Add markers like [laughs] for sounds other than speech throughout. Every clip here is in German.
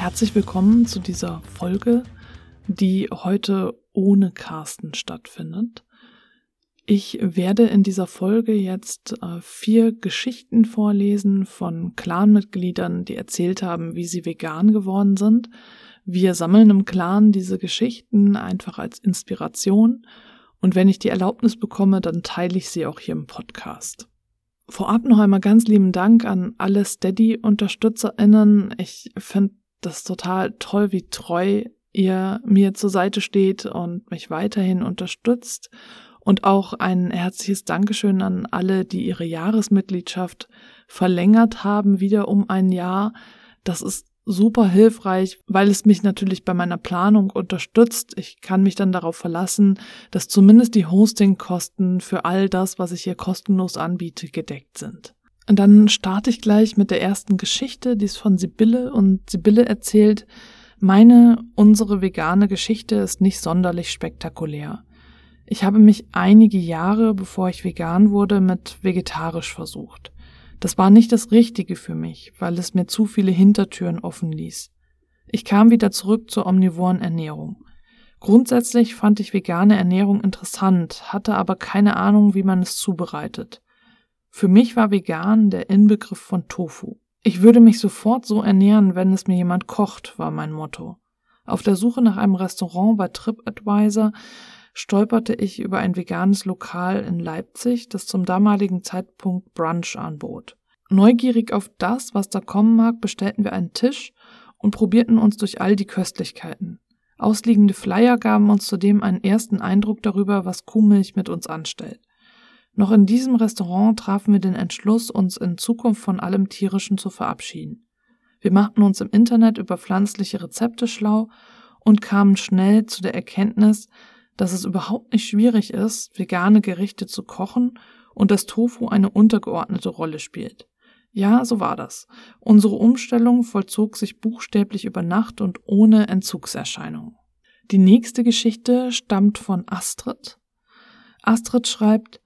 Herzlich willkommen zu dieser Folge, die heute ohne Carsten stattfindet. Ich werde in dieser Folge jetzt äh, vier Geschichten vorlesen von Clanmitgliedern, die erzählt haben, wie sie vegan geworden sind. Wir sammeln im Clan diese Geschichten einfach als Inspiration und wenn ich die Erlaubnis bekomme, dann teile ich sie auch hier im Podcast. Vorab noch einmal ganz lieben Dank an alle Steady-UnterstützerInnen. Ich finde das ist total toll, wie treu ihr mir zur Seite steht und mich weiterhin unterstützt. Und auch ein herzliches Dankeschön an alle, die ihre Jahresmitgliedschaft verlängert haben, wieder um ein Jahr. Das ist super hilfreich, weil es mich natürlich bei meiner Planung unterstützt. Ich kann mich dann darauf verlassen, dass zumindest die Hostingkosten für all das, was ich hier kostenlos anbiete, gedeckt sind. Und dann starte ich gleich mit der ersten Geschichte, die ist von Sibylle und Sibylle erzählt, meine, unsere vegane Geschichte ist nicht sonderlich spektakulär. Ich habe mich einige Jahre, bevor ich vegan wurde, mit vegetarisch versucht. Das war nicht das Richtige für mich, weil es mir zu viele Hintertüren offen ließ. Ich kam wieder zurück zur omnivoren Ernährung. Grundsätzlich fand ich vegane Ernährung interessant, hatte aber keine Ahnung, wie man es zubereitet. Für mich war vegan der Inbegriff von Tofu. Ich würde mich sofort so ernähren, wenn es mir jemand kocht, war mein Motto. Auf der Suche nach einem Restaurant bei TripAdvisor stolperte ich über ein veganes Lokal in Leipzig, das zum damaligen Zeitpunkt Brunch anbot. Neugierig auf das, was da kommen mag, bestellten wir einen Tisch und probierten uns durch all die Köstlichkeiten. Ausliegende Flyer gaben uns zudem einen ersten Eindruck darüber, was Kuhmilch mit uns anstellt. Noch in diesem Restaurant trafen wir den Entschluss, uns in Zukunft von allem Tierischen zu verabschieden. Wir machten uns im Internet über pflanzliche Rezepte schlau und kamen schnell zu der Erkenntnis, dass es überhaupt nicht schwierig ist, vegane Gerichte zu kochen und dass Tofu eine untergeordnete Rolle spielt. Ja, so war das. Unsere Umstellung vollzog sich buchstäblich über Nacht und ohne Entzugserscheinungen. Die nächste Geschichte stammt von Astrid. Astrid schreibt,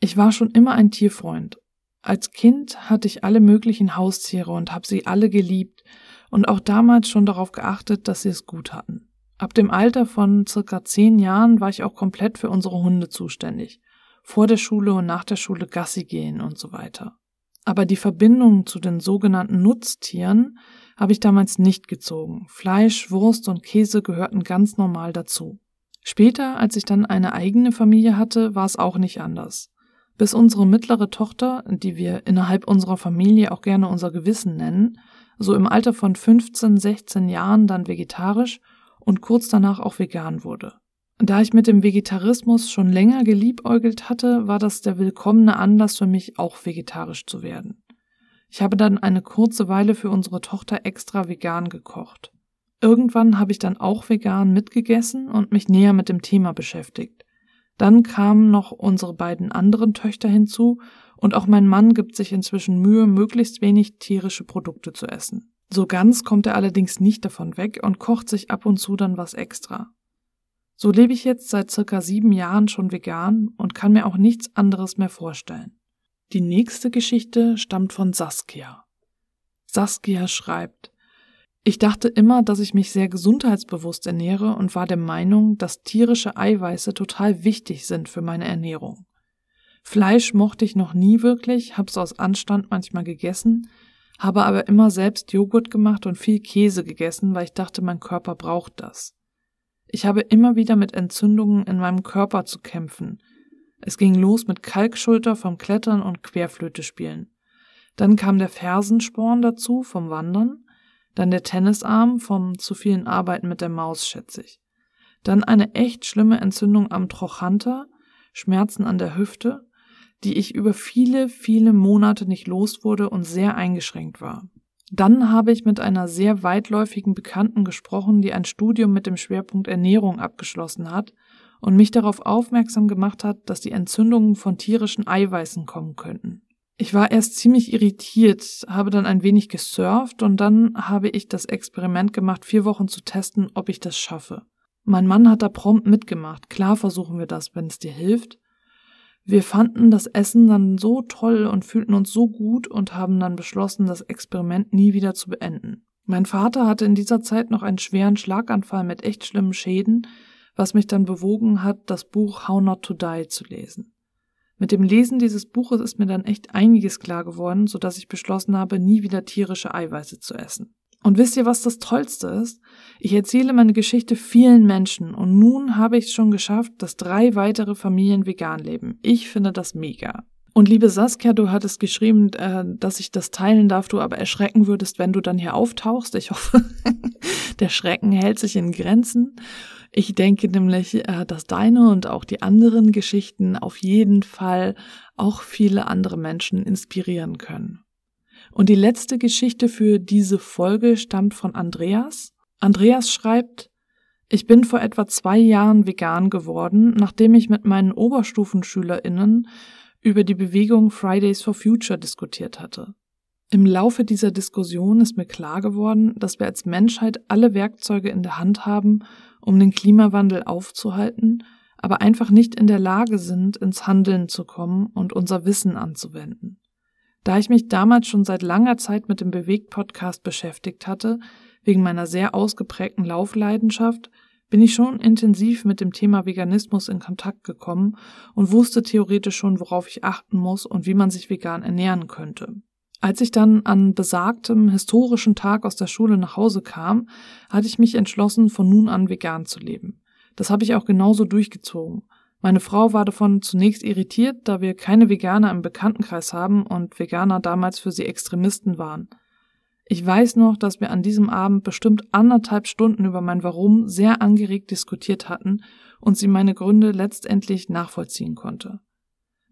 ich war schon immer ein Tierfreund. Als Kind hatte ich alle möglichen Haustiere und habe sie alle geliebt und auch damals schon darauf geachtet, dass sie es gut hatten. Ab dem Alter von circa zehn Jahren war ich auch komplett für unsere Hunde zuständig. Vor der Schule und nach der Schule Gassi gehen und so weiter. Aber die Verbindung zu den sogenannten Nutztieren habe ich damals nicht gezogen. Fleisch, Wurst und Käse gehörten ganz normal dazu. Später, als ich dann eine eigene Familie hatte, war es auch nicht anders bis unsere mittlere Tochter, die wir innerhalb unserer Familie auch gerne unser Gewissen nennen, so im Alter von 15, 16 Jahren dann vegetarisch und kurz danach auch vegan wurde. Da ich mit dem Vegetarismus schon länger geliebäugelt hatte, war das der willkommene Anlass für mich, auch vegetarisch zu werden. Ich habe dann eine kurze Weile für unsere Tochter extra vegan gekocht. Irgendwann habe ich dann auch vegan mitgegessen und mich näher mit dem Thema beschäftigt. Dann kamen noch unsere beiden anderen Töchter hinzu und auch mein Mann gibt sich inzwischen Mühe, möglichst wenig tierische Produkte zu essen. So ganz kommt er allerdings nicht davon weg und kocht sich ab und zu dann was extra. So lebe ich jetzt seit circa sieben Jahren schon vegan und kann mir auch nichts anderes mehr vorstellen. Die nächste Geschichte stammt von Saskia. Saskia schreibt, ich dachte immer, dass ich mich sehr gesundheitsbewusst ernähre und war der Meinung, dass tierische Eiweiße total wichtig sind für meine Ernährung. Fleisch mochte ich noch nie wirklich, hab's aus Anstand manchmal gegessen, habe aber immer selbst Joghurt gemacht und viel Käse gegessen, weil ich dachte, mein Körper braucht das. Ich habe immer wieder mit Entzündungen in meinem Körper zu kämpfen. Es ging los mit Kalkschulter vom Klettern und Querflöte spielen. Dann kam der Fersensporn dazu vom Wandern dann der Tennisarm vom zu vielen Arbeiten mit der Maus, schätze ich. Dann eine echt schlimme Entzündung am Trochanter, Schmerzen an der Hüfte, die ich über viele, viele Monate nicht los wurde und sehr eingeschränkt war. Dann habe ich mit einer sehr weitläufigen Bekannten gesprochen, die ein Studium mit dem Schwerpunkt Ernährung abgeschlossen hat und mich darauf aufmerksam gemacht hat, dass die Entzündungen von tierischen Eiweißen kommen könnten. Ich war erst ziemlich irritiert, habe dann ein wenig gesurft und dann habe ich das Experiment gemacht, vier Wochen zu testen, ob ich das schaffe. Mein Mann hat da prompt mitgemacht. Klar versuchen wir das, wenn es dir hilft. Wir fanden das Essen dann so toll und fühlten uns so gut und haben dann beschlossen, das Experiment nie wieder zu beenden. Mein Vater hatte in dieser Zeit noch einen schweren Schlaganfall mit echt schlimmen Schäden, was mich dann bewogen hat, das Buch How Not to Die zu lesen. Mit dem Lesen dieses Buches ist mir dann echt einiges klar geworden, so dass ich beschlossen habe, nie wieder tierische Eiweiße zu essen. Und wisst ihr, was das Tollste ist? Ich erzähle meine Geschichte vielen Menschen und nun habe ich es schon geschafft, dass drei weitere Familien vegan leben. Ich finde das mega. Und liebe Saskia, du hattest geschrieben, äh, dass ich das teilen darf, du aber erschrecken würdest, wenn du dann hier auftauchst. Ich hoffe, [laughs] der Schrecken hält sich in Grenzen. Ich denke nämlich, äh, dass deine und auch die anderen Geschichten auf jeden Fall auch viele andere Menschen inspirieren können. Und die letzte Geschichte für diese Folge stammt von Andreas. Andreas schreibt, ich bin vor etwa zwei Jahren vegan geworden, nachdem ich mit meinen Oberstufenschülerinnen über die Bewegung Fridays for Future diskutiert hatte. Im Laufe dieser Diskussion ist mir klar geworden, dass wir als Menschheit alle Werkzeuge in der Hand haben, um den Klimawandel aufzuhalten, aber einfach nicht in der Lage sind, ins Handeln zu kommen und unser Wissen anzuwenden. Da ich mich damals schon seit langer Zeit mit dem Bewegt-Podcast beschäftigt hatte, wegen meiner sehr ausgeprägten Laufleidenschaft, bin ich schon intensiv mit dem Thema Veganismus in Kontakt gekommen und wusste theoretisch schon, worauf ich achten muss und wie man sich vegan ernähren könnte. Als ich dann an besagtem historischen Tag aus der Schule nach Hause kam, hatte ich mich entschlossen, von nun an vegan zu leben. Das habe ich auch genauso durchgezogen. Meine Frau war davon zunächst irritiert, da wir keine Veganer im Bekanntenkreis haben und Veganer damals für sie Extremisten waren. Ich weiß noch, dass wir an diesem Abend bestimmt anderthalb Stunden über mein Warum sehr angeregt diskutiert hatten und sie meine Gründe letztendlich nachvollziehen konnte.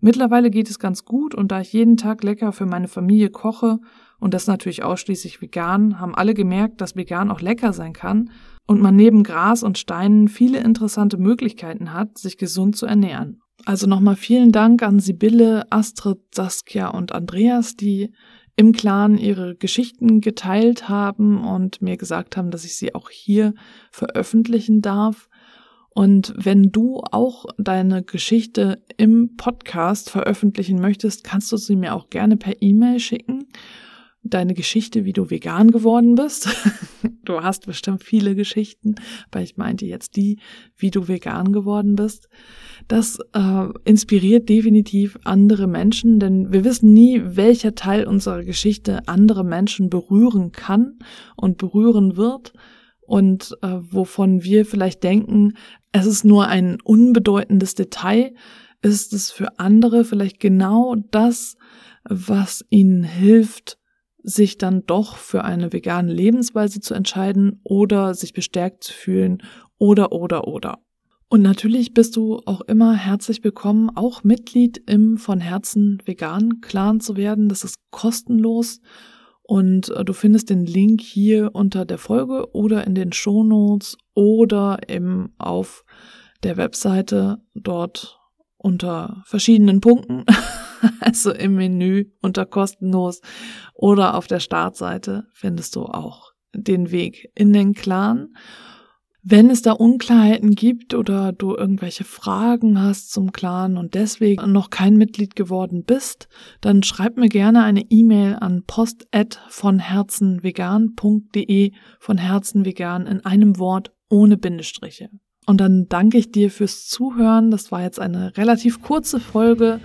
Mittlerweile geht es ganz gut und da ich jeden Tag lecker für meine Familie koche und das natürlich ausschließlich vegan, haben alle gemerkt, dass vegan auch lecker sein kann und man neben Gras und Steinen viele interessante Möglichkeiten hat, sich gesund zu ernähren. Also nochmal vielen Dank an Sibylle, Astrid, Saskia und Andreas, die im Clan ihre Geschichten geteilt haben und mir gesagt haben, dass ich sie auch hier veröffentlichen darf. Und wenn du auch deine Geschichte im Podcast veröffentlichen möchtest, kannst du sie mir auch gerne per E-Mail schicken deine Geschichte, wie du vegan geworden bist. [laughs] du hast bestimmt viele Geschichten, aber ich meinte jetzt die, wie du vegan geworden bist. Das äh, inspiriert definitiv andere Menschen, denn wir wissen nie, welcher Teil unserer Geschichte andere Menschen berühren kann und berühren wird und äh, wovon wir vielleicht denken, es ist nur ein unbedeutendes Detail, ist es für andere vielleicht genau das, was ihnen hilft, sich dann doch für eine vegane Lebensweise zu entscheiden oder sich bestärkt zu fühlen oder oder oder. Und natürlich bist du auch immer herzlich willkommen, auch Mitglied im von Herzen vegan Clan zu werden. Das ist kostenlos und äh, du findest den Link hier unter der Folge oder in den Shownotes oder eben auf der Webseite dort unter verschiedenen Punkten. [laughs] also im Menü unter kostenlos oder auf der Startseite findest du auch den Weg in den Clan. Wenn es da Unklarheiten gibt oder du irgendwelche Fragen hast zum Clan und deswegen noch kein Mitglied geworden bist, dann schreib mir gerne eine E-Mail an post@vonherzenvegan.de von Herzen vegan in einem Wort ohne Bindestriche. Und dann danke ich dir fürs Zuhören. Das war jetzt eine relativ kurze Folge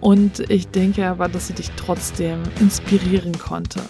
und ich denke aber, dass sie dich trotzdem inspirieren konnte.